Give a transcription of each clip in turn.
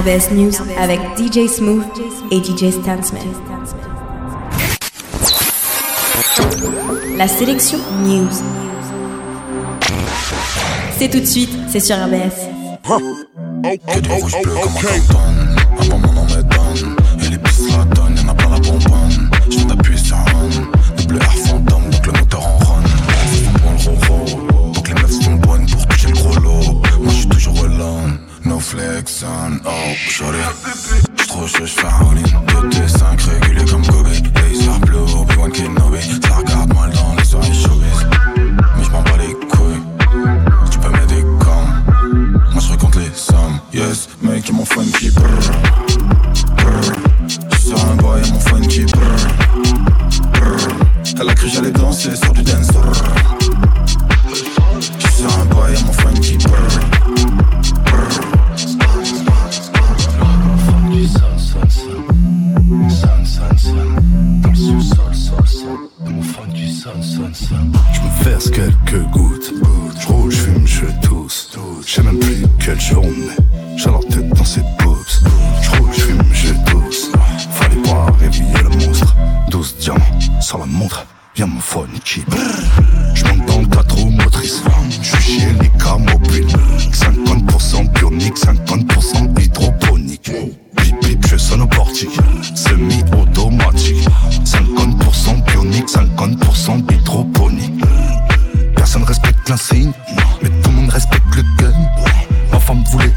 RBS News avec DJ Smooth et DJ Stansman. La sélection News. C'est tout de suite, c'est sur RBS. Oh J'suis trop chaud, j'fais un all-in 2T5 régulier comme Kobe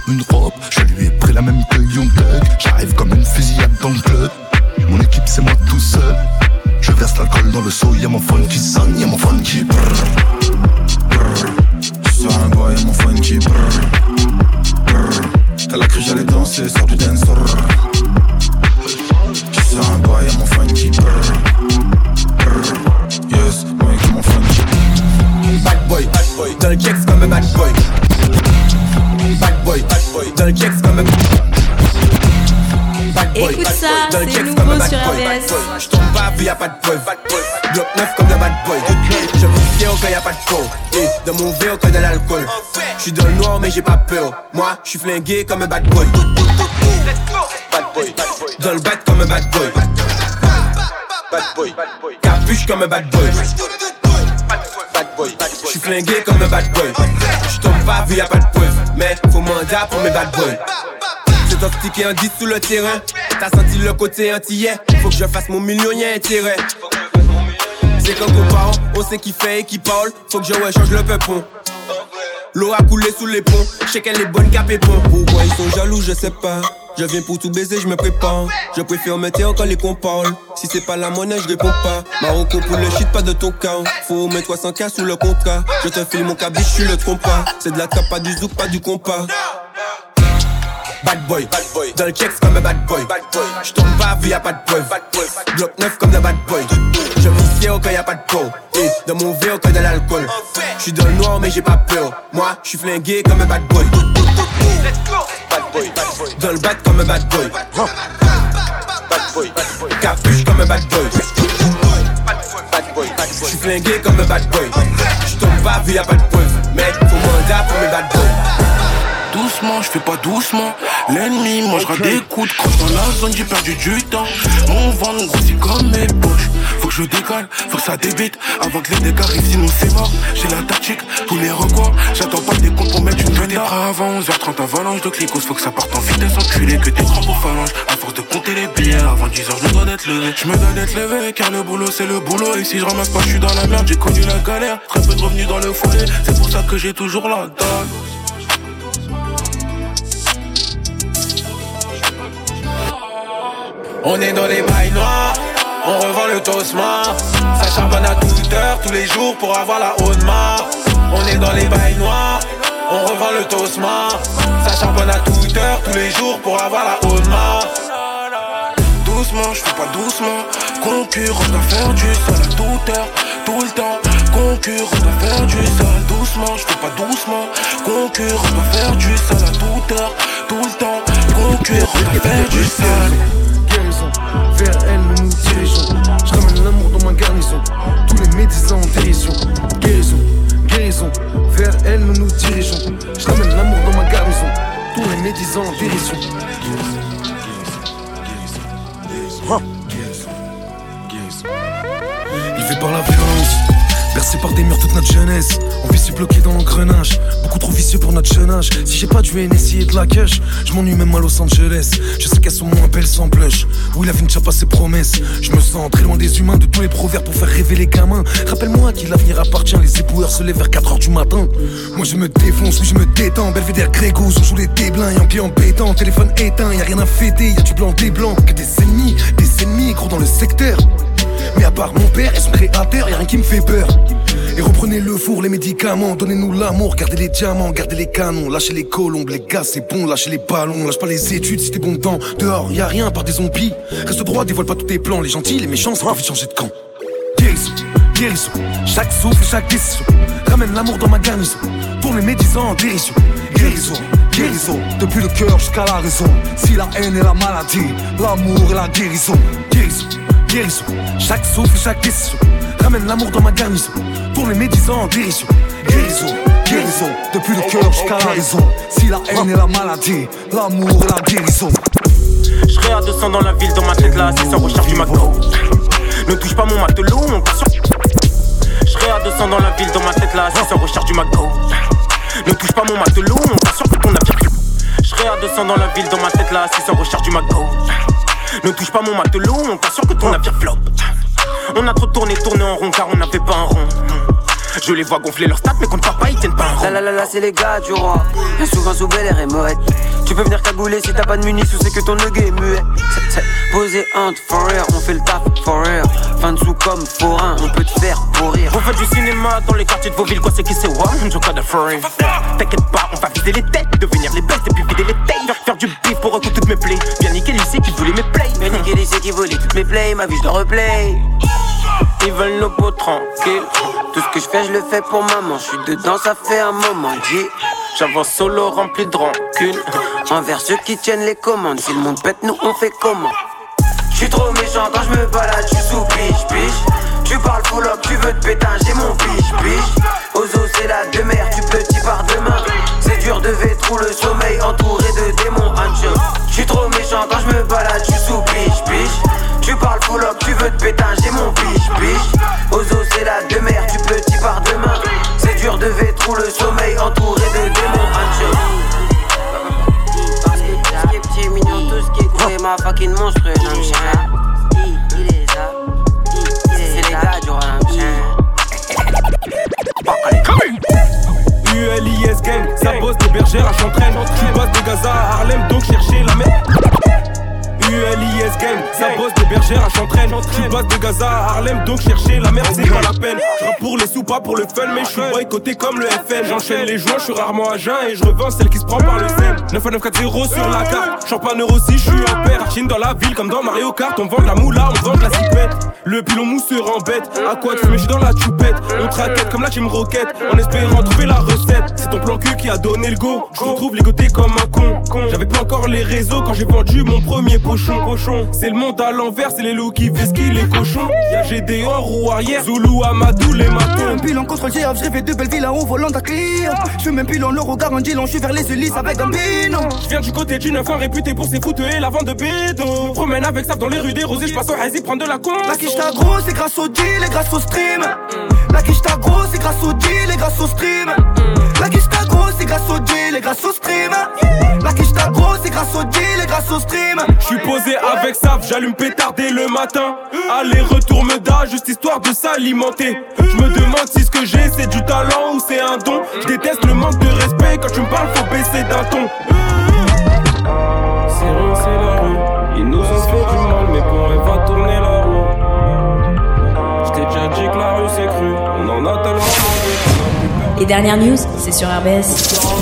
une robe, je lui ai pris la même que Young. J'arrive comme une fusillade dans le club. Mon équipe, c'est moi tout seul. Je verse l'alcool dans le seau, y'a mon phone qui sonne, y'a mon phone qui brrr. J'suis sur un boy, y'a mon funky brr Brr Elle a cru j'allais danser sur du dance sur un boy, y'a mon funky brr Brr Yes, mec, y'a mon funky Bad boy, bad boy, dans le checks comme un bad boy. Boy. Écoute bad ça, boy, dans le c'est nouveau comme un bad sur boy, RBS. bad boy. J'tombe pas vu y'a pas de preuve. Bad bloc neuf comme un bad boy. Je me fier quand y'a pas de faux. Et dans mon verre quand de l'alcool. J'suis dans le noir mais j'ai pas peur. Moi, j'suis flingué comme un bad boy. Bad boy, dans le bat comme un bad boy. Bad boy, capuche comme un bad boy. J'suis flingué comme un bad boy. J'tombe pas vu y'a pas de preuve, mais faut mandat pour mes bad boys. C'est toxique en 10 sous le terrain. T'as senti le côté antillais. Faut que je fasse mon million, y'a intérêt. C'est comme parents, on sait qui fait et qui parle. Faut que je rechange le peupon. L'eau a coulé sous les ponts, je sais qu'elle est bonne qu'à pépon. Pourquoi ils sont jaloux, je sais pas. Je viens pour tout baiser, je me prépare. Je préfère me taire quand les cons. Si c'est pas la monnaie, je réponds pas. Marocco pour le shit, pas de ton cas. Faut mettre 300k sous le contrat. Je te file mon cabis, je suis le trompa. C'est de la trappe, pas du zouk, pas du compas. Bad boy, bad boy, dans le checks comme un bad boy. Bad boy, pas vu y'a pas de preuve. Bloc neuf comme le bad boy. Je me fier quand y'a pas de peau. Et dans mon verre quand de l'alcool. J'suis dans le noir mais j'ai pas peur. Moi, j'suis flingué comme un bad boy. Bad boy, dans le bat comme un bad boy. Bad boy, capuche comme un bad boy. Bad boy, j'suis flingué comme un bad boy. J'tombe pas vu y'a pas de preuve. Mais faut mandat pour mes bad boys. Doucement, je fais pas doucement. L'ennemi mangera des coups de crosse dans la zone, j'ai perdu du temps. Mon ventre grossit comme mes poches. Faut que je décale, faut que ça débite. Avant que les dégâts arrivent, sinon c'est mort. J'ai la tactique, tous les recoins. J'attends pas des comptes pour mettre une vedette. Avant 11h30, avalanche de clicos. Faut que ça parte en vitesse enculé. Que des crampes aux phalanges. À force de compter les billets, avant 10h, je me dois d'être levé. Je me dois d'être levé, car le boulot c'est le boulot. Et si je ramasse pas, je suis dans la merde. J'ai connu la galère, très peu de revenus dans le foyer. C'est pour ça que j'ai toujours la dalle. On est dans les bails noirs, on revend le tosma. Ça charbonne à toute heure, tous les jours pour avoir la haute marque. On est dans les bails noirs, on revend le tosma. Ça charbonne à toute heure, tous les jours pour avoir la haute marque. Doucement, je fais pas doucement. Concurrent doit faire du sol à toute heure, tout le temps. Concurrent doit faire du sol doucement, je fais pas doucement. Concurrent doit faire du sol à toute heure, tout le temps. Concurrent doit faire du sol. Je ramène l'amour dans ma garnison. Tous les médecins en dérision. Guérison, guérison. Vers elle, nous nous dirigeons. Je ramène l'amour dans ma garnison. Tous les médisants en dérision. Il fait par la violence Bercé par des murs toute notre jeunesse, on vit bloqué dans l'engrenage. Beaucoup trop vicieux pour notre jeune âge. Si j'ai pas du NSI et de la cash, je m'ennuie même à Los Angeles. Je sais qu'elles sont moins belles sans blush. Oui, la vie ne tient pas ses promesses. Je me sens très loin des humains, de tous les proverbes pour faire rêver les gamins. Rappelle-moi qui l'avenir appartient, les éboueurs se lèvent vers 4h du matin. Moi je me défonce, oui je me détends. Belvédère Grégos, on joue les déblins, y'a un client bétant, téléphone éteint, y a rien à fêter, y a du blanc, des blancs, que des ennemis, des ennemis gros dans le secteur. Mais à part mon père et son créateur, y'a rien qui me fait peur. Et reprenez le four, les médicaments, donnez-nous l'amour, gardez les diamants, gardez les canons, lâchez les colombes, les gars c'est bon, lâchez les ballons, lâche pas les études si t'es bon temps. Dehors, y a rien par des zombies. Reste droit, dévoile pas tous tes plans, les gentils, les méchants, c'est pas vite changer de camp. Guérison, guérison, chaque souffle, chaque décision. Ramène l'amour dans ma garnison, pour les médisants en dérision. Guérison, guérison, depuis le cœur jusqu'à la raison. Si la haine est la maladie, l'amour est la guérison. Guérison guérison. Chaque souffle, chaque décision ramène l'amour dans ma garnison. Pour les médisants en dérision. Guérison, guérison, depuis le cœur jusqu'à la raison. Si la haine est la maladie, l'amour est la guérison. Je serai à 200 dans la ville, dans ma tête là, c'est sans recherche du McDo. Ne touche pas mon matelot, on sur. Je serai à 200 dans la ville, dans ma tête là, c'est sans recherche du McDo. Ne touche pas mon matelot, on sur ton navire. Je serai à 200 dans la ville, dans ma tête là, c'est sans recherche du McDo. Ne touche pas mon matelot, on t'assure que ton navire flop. On a trop tourné, tourné en rond car on n'avait pas un rond. Je les vois gonfler leur stats, mais contre papa ils tiennent pas un rond. La la la la, c'est les gars du roi. Bien souvent sous belle et moette. Tu peux venir cagouler si t'as pas de munis ou c'est que ton nugget est muet. Posé entre for real, on fait le taf for real. Fin dessous comme forain, on peut te faire pourrir. On fait du cinéma dans les quartiers de vos villes, quoi c'est qui c'est what? On joue de foreign. T'inquiète pas, on va viser les têtes, devenir les best et puis vider les têtes. Faire, faire du beef pour recoudre toutes mes plays. Bien niquer lycée qui voulait mes plays. Bien niquer lycée qui voulait toutes mes plays, ma vie je replay. Ils veulent nos peaux tranquilles. Tout ce que je fais, je le fais pour maman. Je suis dedans, ça fait un moment. Dit. J'avance solo rempli de rancune. Envers ceux qui tiennent les commandes. Si le monde pète, nous on fait comment? J'suis trop méchant quand je me balade, j'suis sous biche, biche. Tu parles full up, tu veux te péter, j'ai mon biche, biche. Ozo, c'est la demeure, tu petit par demain. C'est dur de vétrou, le sommeil entouré de démons, Je J'suis trop méchant quand je me balade, Tu up, veux te péter, j'ai mon biche, biche. Ozo, c'est la demeure, tu petit par demain. C'est dur de vétrou, le sommeil entouré de démons, petit mignon, tout ce qui est cool ma fucking monstrueuse, un chien. Il est ça, c'est les gars du roi, un chien. ULIS gang, ça bosse des bergères à Chantraine. Tu passes de Gaza à Harlem, donc chercher la mer. ULIS gang, ça bosse des bergères à Chantraine. Tu passes de Gaza à Harlem, donc chercher la merde, c'est pas la peine. Pour les sous, pas pour le fun, mais je suis boycotté comme le FN. J'enchaîne les joints, je suis rarement à jeun et je revends celle qui se prend par le zen. 9 à 9 4 0 sur la carte. Champagne aussi, je suis en père. Chine dans la ville comme dans Mario Kart. On vend de la moula, on vend de la zipette. Le pilon mousse se rend bête. À quoi de fumer, je dans la choupette. On traquette comme la team roquette. En espérant trouver la recette. C'est ton plan cul qui a donné le go. Je retrouve ligoté comme un con. J'avais pas encore les réseaux quand j'ai vendu mon premier pochon. C'est le monde à l'envers, c'est les loups qui qui les cochons. Y'a GD en roue arrière, Zoulou, Amadou, les matons. Un bilan contrôle GF, je de belles villes en volant client. Je même pilon, le regard en je suis vers les Ulysses avec un bino. Je viens du côté d'une femme réputée pour ses foutes et la vente de bédo. Promène avec ça dans les rues des rosées, je passe au Hazy prendre de la con. La quiche t'a gros, c'est grâce au deal et grâce au stream. La quiche t'a gros, c'est grâce au deal et grâce au stream. La quiche t'a gros, c'est grâce au deal et grâce au stream. La quiche t'a gros, c'est grâce au deal et grâce au stream. Je suis posé avec ça, j'allume pétard dès le matin. Aller-retour me da, juste histoire de s'alimenter. Je me demande si ce que j'ai c'est du talent ou c'est un don. Je déteste le manque de respect, quand tu me parles faut baisser d'un ton. C'est c'est la Les dernières news, c'est sur RBS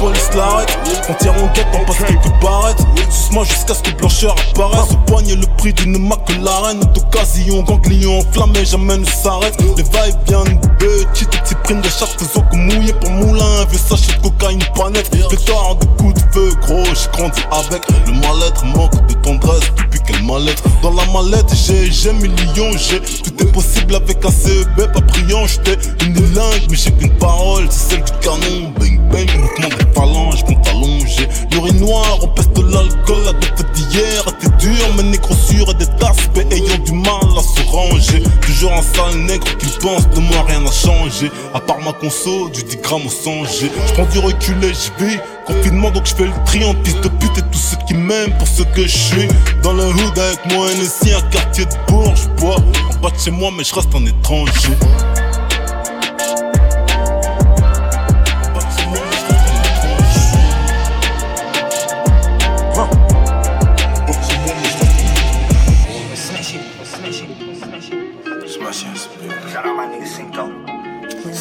On tire en guette, on passe quelques barrettes Suce-moi jusqu'à ce que blancheur apparaisse. Au poignet le prix d'une McLaren D'occasion, ganglion enflammé, jamais ne s'arrête. Les va-et-vient de petits, petits primes de chasse. Faisant que mouiller pour moulin Vieux sachet de cocaïne net Pétard de coups de feu gros, j'ai grandi avec. Le mal-être manque de tendresse depuis quelle mal-être Dans la mallette j'ai, j'ai millions, j'ai Tout est possible avec un CEB pas brillant. J'étais une langue mais j'ai qu'une parole, c'est celle du canon. Bang bang, mouvement des phalanges, compte allongé L'urinoir l'alcool, la dope d'hier était dur, mais négro sûr et des aspects ayant du mal à se ranger. Toujours un sale nègre qui pense de moi rien n'a changé. À part ma conso, du 10 grammes au 100 G. J'prends du recul et j'vis. Confinement donc j'fais le tri en piste de pute et tous ceux qui m'aiment pour ce que je suis. Dans le hood avec moi, NSI, un quartier de bourgeois. En bas de chez moi, mais je reste un étranger.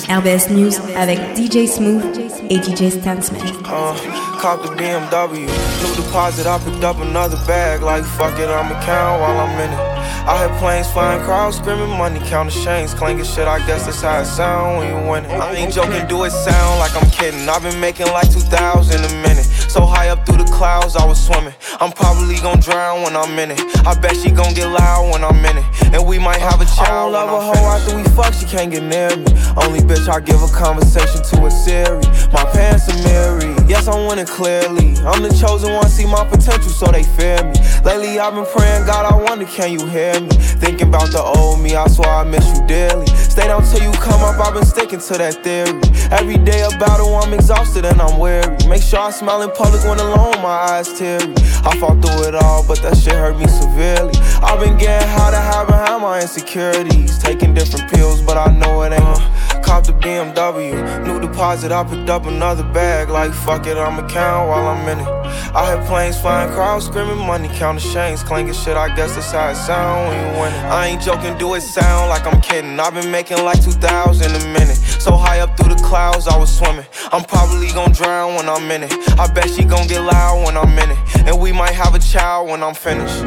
RBS News avec DJ Smooth et DJ Stansman. Uh, cop the BMW, new deposit, I picked up another bag. Like fuck it, I'ma count while I'm in it. I hear planes flying, crowds screaming, money counting chains, clanking shit. I guess that's how it sound when you win it. I ain't joking, do it sound like I'm kidding. I've been making like 2,000 a minute. So high up through the clouds, I was swimming. I'm probably gonna drown when I'm in it. I bet she gon' get loud when I'm in it. And we might have a child. I don't love a hoe after we fuck, she can't get near me. Only bitch I give a conversation to a Siri. My pants are mirrored. Yes, I'm winning clearly. I'm the chosen one, see my potential, so they fear me. Lately, I've been praying, God, I wonder, can you hear me? Thinking about the old me, I swear I miss you dearly. Stay down till you come up, I've been sticking to that theory. Every day a battle, I'm exhausted and I'm weary. Make sure I smile in public when alone, my eyes teary. I fought through it all, but that shit hurt me severely. I've been getting high to hide behind my insecurities. Taking different pills, but I know it ain't. Uh, cop the BMW, new deposit, I picked up another bag. Like fuck it, I'ma count while I'm in it. I hear planes flying, crowds screaming, money counting chains, clanking shit. I guess that's how it sound when you win it. I ain't joking, do it sound like I'm kidding. I've been making like 2,000 a minute. So high up through the clouds, I was swimming. I'm probably gonna drown when I'm in it. I bet she gonna get loud when I'm in it. And we might have a child when I'm finished.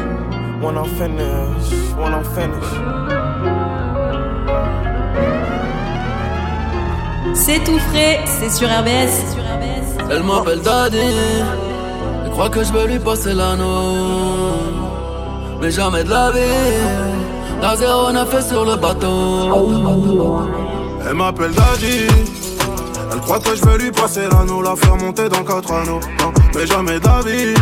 When I'm finished, when I'm finished. C'est tout frais, c'est sur RBS. Elle m'appelle Daddy. Elle croit que je veux lui passer l'anneau. Mais jamais de la vie. La zéro n'a fait sur le bateau. Elle m'appelle Daddy. Elle croit que je vais lui passer l'anneau, la faire monter dans quatre anneaux. Mais jamais de la vie.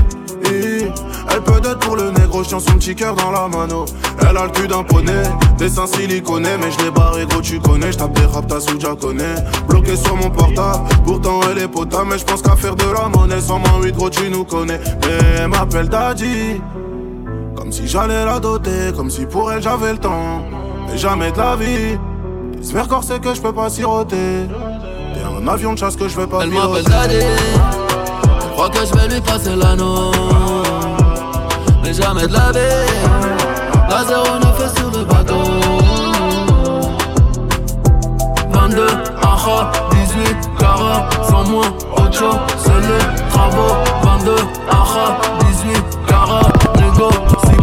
Elle peut être pour le négro, chien son petit cœur dans la mano. Elle a le cul d'un poney, des seins siliconés, mais je l'ai barré gros, tu connais. J'tape des rap, t'as sous connais. Bloqué sur mon portable, pourtant elle est potable, mais je pense qu'à faire de la monnaie. Sans main 8 gros, tu nous connais. Mais elle m'appelle Daddy. Comme si j'allais la doter, comme si pour elle j'avais le temps. Mais jamais de la vie. J'espère c'est que je peux pas siroter. T'es un avion de chasse que je vais pas Elle m'appelle Daddy. Elle croit que je vais lui passer l'anneau mais jamais de la vie. La zéro ne fait sur le bateau. 22, aha, 18, carats, sans moi, ocho, c'est les travaux. 22, aha, 18, carats, négo, si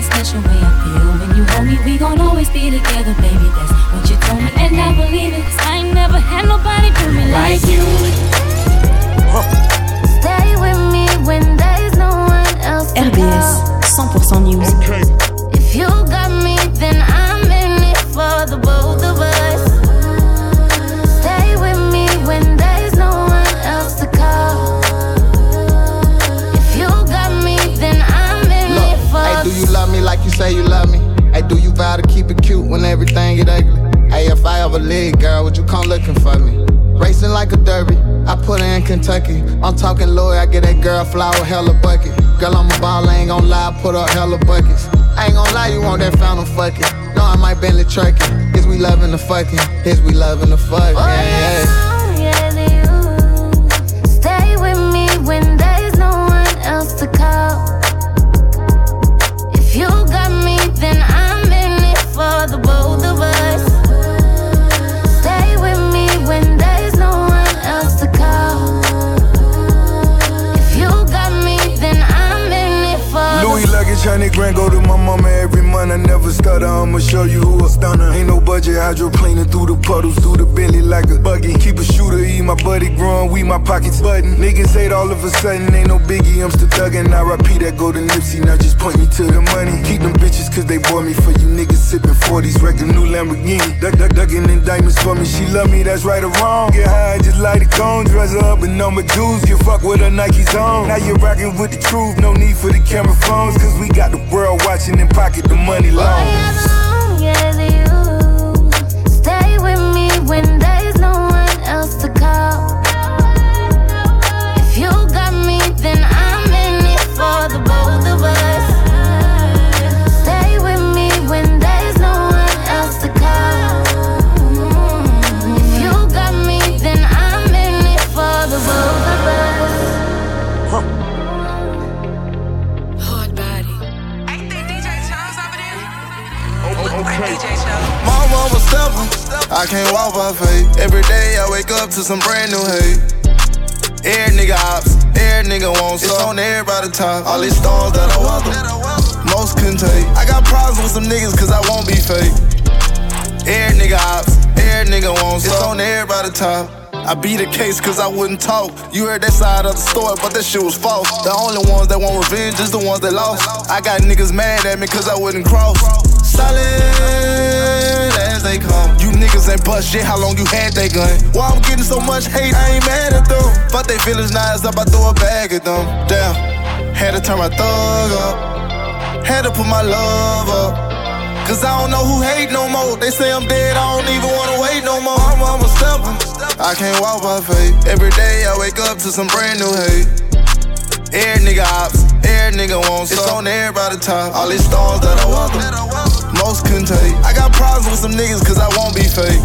the special way I feel. When you hold me We gon' always be together, baby, that's what you told me And I believe it, cause I ain't never had nobody do me like you If I ever girl, would you come looking for me? Racing like a derby, I put her in Kentucky. I'm talking lawyer, I get that girl flower, hella bucket. Girl, I'm a ball, I ain't gon' lie, I put up hella buckets. I ain't gon' lie, you want that fountain fucking. No, I might Bentley trucking. Is we loving the fucking? Is we loving the fucking? Oh, Yeah, yeah. yeah, you. Stay with me when there's no one else to call. If you got me, then I'm in it for the both hundred grand go to my mama every month. I never stutter, I'ma show you who a stunner. Ain't no budget, hydroplaning through the puddles, through the belly like a buggy. Keep a my buddy growing, we my pockets button. Niggas hate all of a sudden, ain't no biggie, I'm still thuggin'. I repeat that go to Nipsey, now just point me to the money. Keep them bitches cause they bought me for you niggas sippin' 40s, wreck a new Lamborghini. Duck, duck, duckin' in diamonds for me, she love me, that's right or wrong. Get high, just light a cone, dress up in number jewels, You fuck with her Nike's on. Now you're rockin' with the truth, no need for the camera phones, cause we got the world watching and pocket the money long. Boy, Mama was stubborn. I can't walk by faith. Every day I wake up to some brand new hate. Air nigga ops, air nigga wants It's on everybody top. All these stars that I welcome, most couldn't take. I got problems with some niggas cause I won't be fake. Air nigga ops, air nigga wants It's on everybody top. I beat the case cause I wouldn't talk. You heard that side of the story, but that shit was false. The only ones that want revenge is the ones that lost. I got niggas mad at me cause I wouldn't cross. Solid as they come. You niggas ain't bust shit, how long you had that gun? Why I'm getting so much hate, I ain't mad at them. But they feelings nice up, I throw a bag at them. Damn, had to turn my thug up. Had to put my love up. Cause I don't know who hate no more. They say I'm dead, I don't even wanna wait no more. I'm, I'm a stepper. I can't walk by faith. Every day I wake up to some brand new hate. Air nigga ops, air nigga wants It's on everybody top. All these stars that I welcome, most couldn't take. I got problems with some niggas cause I won't be fake.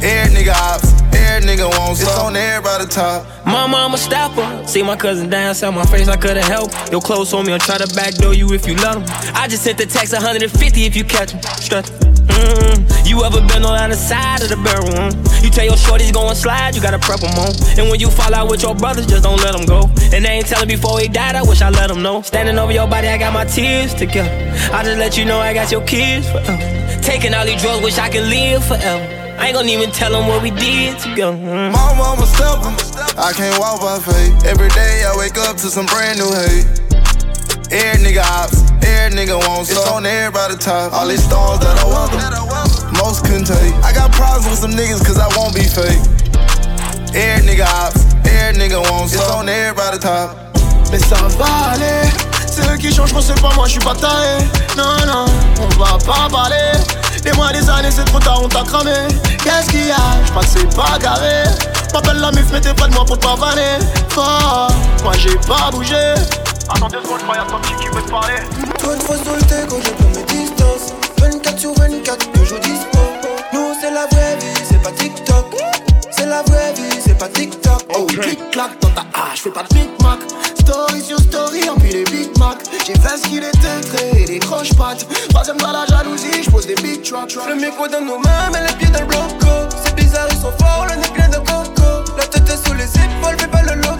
Air nigga ops, air nigga wants It's on everybody top. Mama, I'm a stepper. See my cousin dance on my face, I couldn't help. Your clothes on me, I'll try to backdoor you if you let them. I just sent the text 150 if you catch them. Strut. Mm, you ever been on the side of the barrel? Mm? You tell your shorties go slide, you gotta prep them on. And when you fall out with your brothers, just don't let them go. And they ain't telling before he died, I wish I let them know. Standing over your body, I got my tears together. I just let you know I got your kids forever. Taking all these drugs, wish I could live forever. I ain't gonna even tell them what we did together. Mm. My mama stepper. I can't walk by faith. Every day I wake up to some brand new hate. Air nigga ops, air nigga wants It's on everybody top. All these stars that I welcome, most couldn't take. I got problems with some niggas cause I won't be fake. Air nigga ops, air nigga wants It's on everybody top. Mais ça va aller, c'est eux qui changent, c'est pas moi, je suis pas taillé. Non, non, on va pas parler. Des mois, des années, c'est trop tard, on t'a cramé. Qu'est-ce qu'il y a? Je crois que c'est pas carré. M'appelle la mif, mais t'es près de moi pour te pavaner. Fort, moi j'ai pas bougé. Attends deux secondes, je crois y'a ton petit qui veut te parler. Toi une fois sur le déco, je prends mes distances. 24 sur 24, toujours dispo. Nous c'est la vraie vie, c'est pas TikTok. C'est la vraie vie, c'est pas TikTok. Oh, clic-clac dans ta hache, fais pas de micmac. Story sur story, empile les Big Mac J'ai fait ce qu'il était très et des croche-pattes Troisième dans la jalousie, j'pose des big tracks Le micro dans nos mains, mais les pieds dans le bloco C'est bizarre, ils sont forts, le nez plein de coco. La tête est sous les épaules, fais pas le loco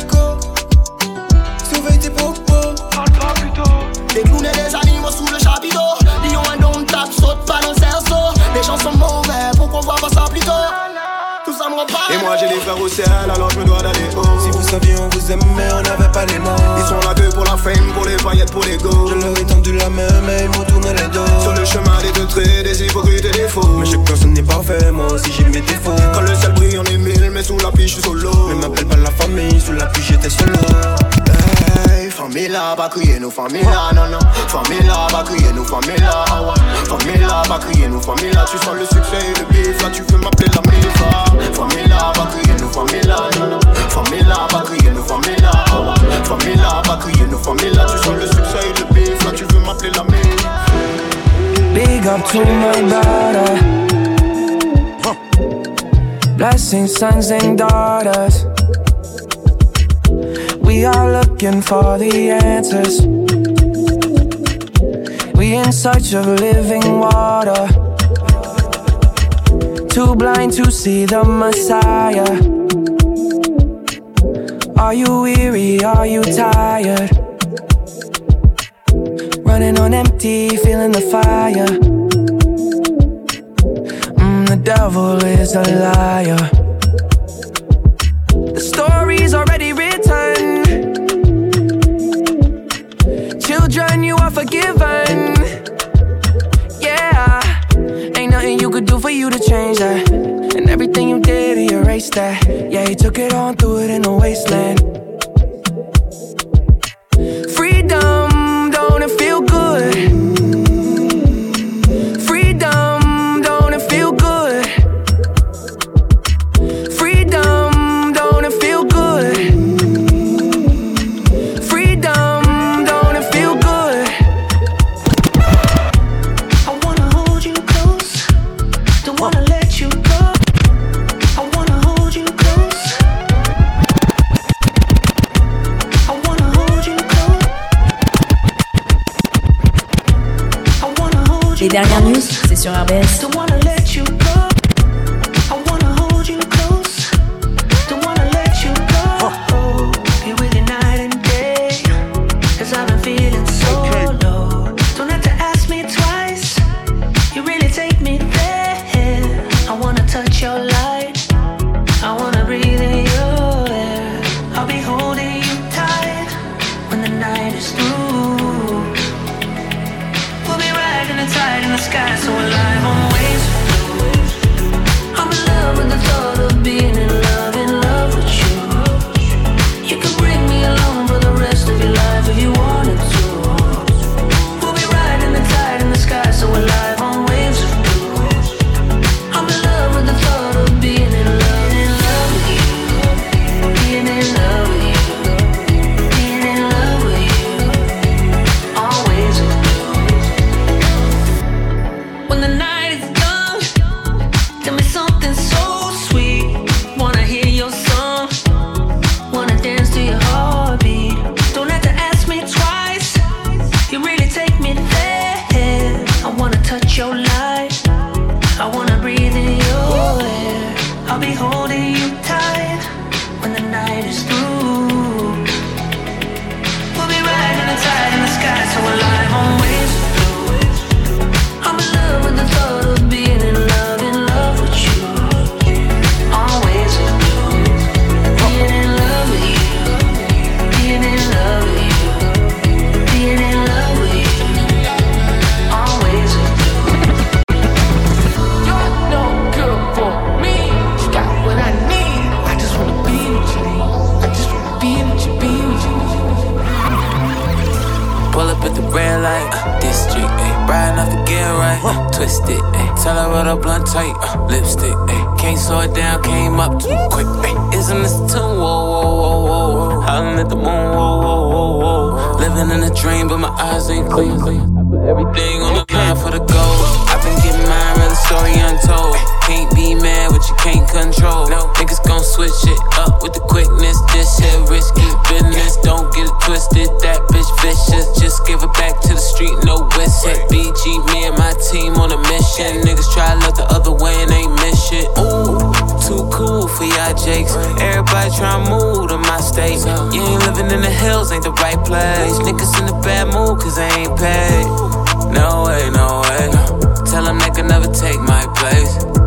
je suis solo. Mais m'appelle pas la famille, sous la pluie j'étais solo Hey, famille là, pas crier nous, famille là, non, non. Famille là, pas crier nous, famille là, ah ouais. Famille là, pas crier nous, famille là. Tu sens le succès et le bif, là tu veux m'appeler la mifa. Famille là, pas crier nous, famille là, non, non. Famille là, pas crier nous, famille là, ah ouais. Famille là, pas crier nous, famille là. Tu sens le succès et le bif, là tu veux m'appeler la mifa. Big up to my daughter Blessing sons and daughters We are looking for the answers We in search of living water Too blind to see the Messiah Are you weary? Are you tired? running on empty, feeling the fire. The devil is a liar. The story's already written. Children, you are forgiven. Yeah, ain't nothing you could do for you to change that. And everything you did, he erased that. Yeah, he took it on, threw it in the wasteland. Your right, twist it, ayy. Tell her what a blunt tight, uh, lipstick, ayy. Can't slow it down, came up too quick, ayy. Isn't this too whoa, whoa, whoa, whoa, whoa. Howling at the moon, whoa, whoa, whoa, whoa. Living in a dream, but my eyes ain't clear. I put everything on the line for the gold. I've been getting mine, real story untold. Can't be mad what you can't control. No niggas gon' switch it up with the quickness. This shit risky business. Don't get it twisted. That bitch vicious. Just give it back to the street, no whistle. BG, me and my team on a mission. Niggas try to look the other way and ain't miss shit. Ooh, too cool for y'all jakes. Everybody try to move to my state. You ain't living in the hills, ain't the right place. Niggas in a bad mood cause they ain't paid. No way, no way. Tell them they can never take my place.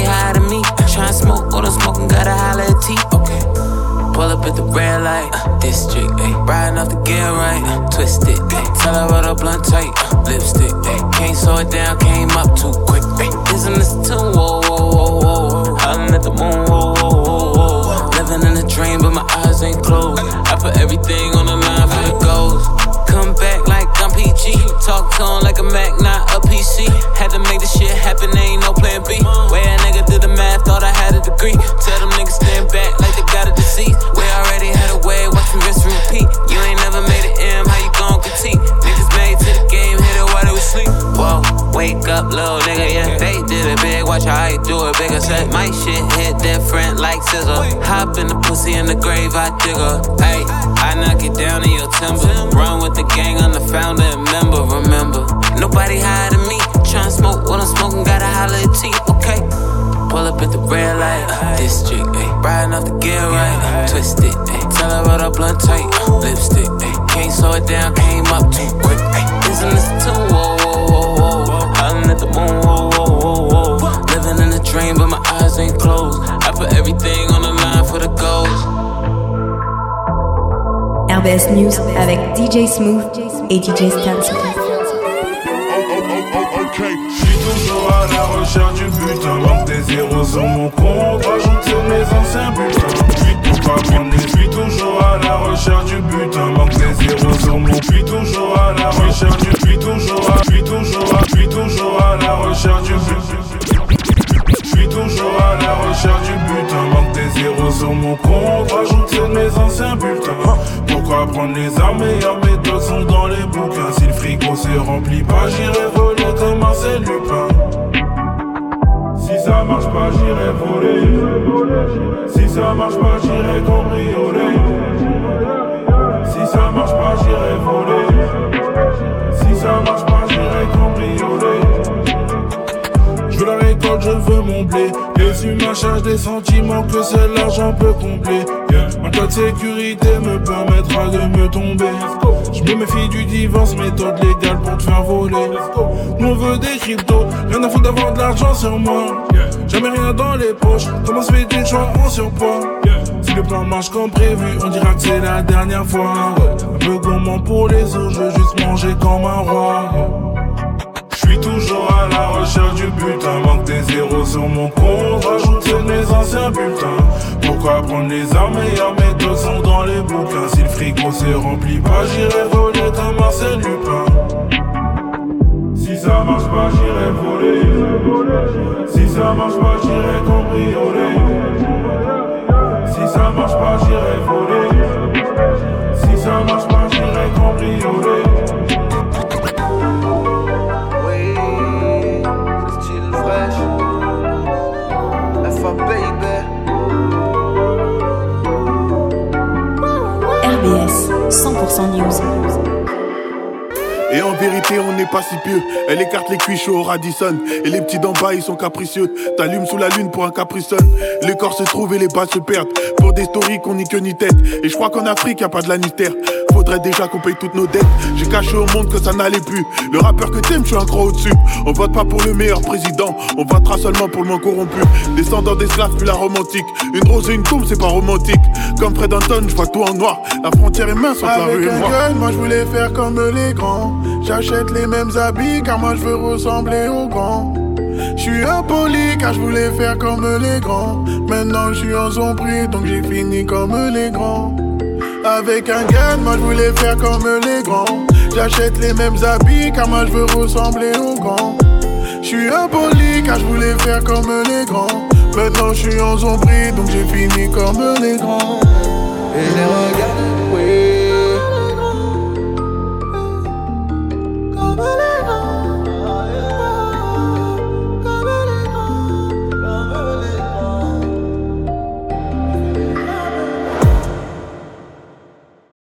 Higher than me. Tryna smoke, what I'm smoking, gotta holler at T. Okay. Pull up at the red light, uh, district, ayy. Riding off the gear right, uh, twist it, ayy. Tell her what up blunt tight, uh, lipstick, ayy. Can't slow it down, came up too quick, ayy. Isn't this too whoa, whoa, whoa, whoa? Howling at the moon, whoa, whoa, whoa, whoa. Living in a dream, but my eyes ain't closed. I put everything on the line for the goals. Come back like I'm PG. Talk to him like a Mac, degree. Tell them niggas stand back like they got a disease. We already had a way, watch me rinse repeat. You ain't never made it M, how you gon' critique? Niggas made to the game, hit it while they was sleep. Whoa, wake up, little nigga, yeah. They did it big, watch how I do it bigger. Said my shit hit different like scissor. Hop in the pussy in the grave, I dig her. Ayy, I knock it down in your timber. Run with the gang, I'm the founder and member, remember. Nobody than me. Tryna smoke what I'm smoking, gotta holler at T, okay? pull up at the red light. Uh, district, ayy. Riding off the gear right. Uh, Twisted, ayy. Tell her about her blunt tight. Uh, lipstick, ayy. Can't slow it down, came up too quick, ayy. Whoa, whoa, whoa, whoa. Hollin' at the moon, whoa, whoa, whoa, whoa. Living in a dream, but my eyes ain't closed. I put everything on the line for the. RBS News avec DJ Smooth et DJ Stanson. Okay, la recherche du. Zéros sur mon compte. Rajoute sur mes anciens butins. J'suis pour pas prendre J'suis toujours à la recherche du butin. Manque des zéros sur mon J'suis toujours à la recherche du J'suis toujours à J'suis toujours à J'suis toujours à la recherche du butin. J'suis toujours à la recherche du butin. Manque des zéros sur mon compte. Rajoute sur mes anciens bulletins. Pourquoi prendre les armes Meilleures méthodes sont dans les bouquins? Si le frigo se remplit pas J'irai voler comme j'irai voler Si ça marche pas j'irai cambrioler Si ça marche pas j'irai voler Si ça marche pas j'irai cambrioler je veux la récolte, je veux mon blé. Les humains cherchent des sentiments que seul l'argent peut combler. Un tas de sécurité me permettra de me tomber. Je me méfie du divorce, méthode légale pour te faire voler. Nous on veut des cryptos, rien à foutre d'avoir de l'argent sur moi. Jamais rien dans les poches, comment se fait-il choix en surpoids? Si le plan marche comme prévu, on dira que c'est la dernière fois. Un peu gourmand pour les autres, je veux juste manger comme un roi. J'suis toujours à la recherche du butin Manque des zéros sur mon compte Rajoute mes anciens bulletins. Pourquoi prendre les armes Meilleures méthodes sont dans les bouquins? Si le frigo se remplit pas J'irai voler comme Marcel Lupin ça marche pas j'irai voler Si ça marche pas j'irai cambrioler Si ça marche pas j'irai voler Si ça marche pas j'irai cambrioler style fraîche. FA baby. RBS 100% News. Et en vérité, on n'est pas si pieux. Elle écarte les cuits chauds au Radisson. Et les petits d'en bas, ils sont capricieux. T'allumes sous la lune pour un capricon. Les corps se trouvent et les bas se perdent. Pour des stories qu'on n'y que ni tête. Et je crois qu'en Afrique, y a pas de lannister. Faudrait déjà qu'on paye toutes nos dettes. J'ai caché au monde que ça n'allait plus. Le rappeur que t'aimes, je suis un gros au-dessus. On vote pas pour le meilleur président. On votera seulement pour le moins corrompu. Descendant d'esclaves, puis la romantique. Une rose et une tombe, c'est pas romantique. Comme Fred Anton, je vois tout en noir. La frontière est mince entre la rue et moi. moi je voulais faire comme les grands. J'achète les mêmes habits car moi je veux ressembler aux grands. Je suis impoli car je voulais faire comme les grands. Maintenant je suis en zombie donc j'ai fini comme les grands. Avec un gun, moi je voulais faire comme les grands. J'achète les mêmes habits car moi je veux ressembler aux grands. Je suis impoli car je voulais faire comme les grands. Maintenant je suis en zombie donc j'ai fini comme les grands. Et les regarde, oui.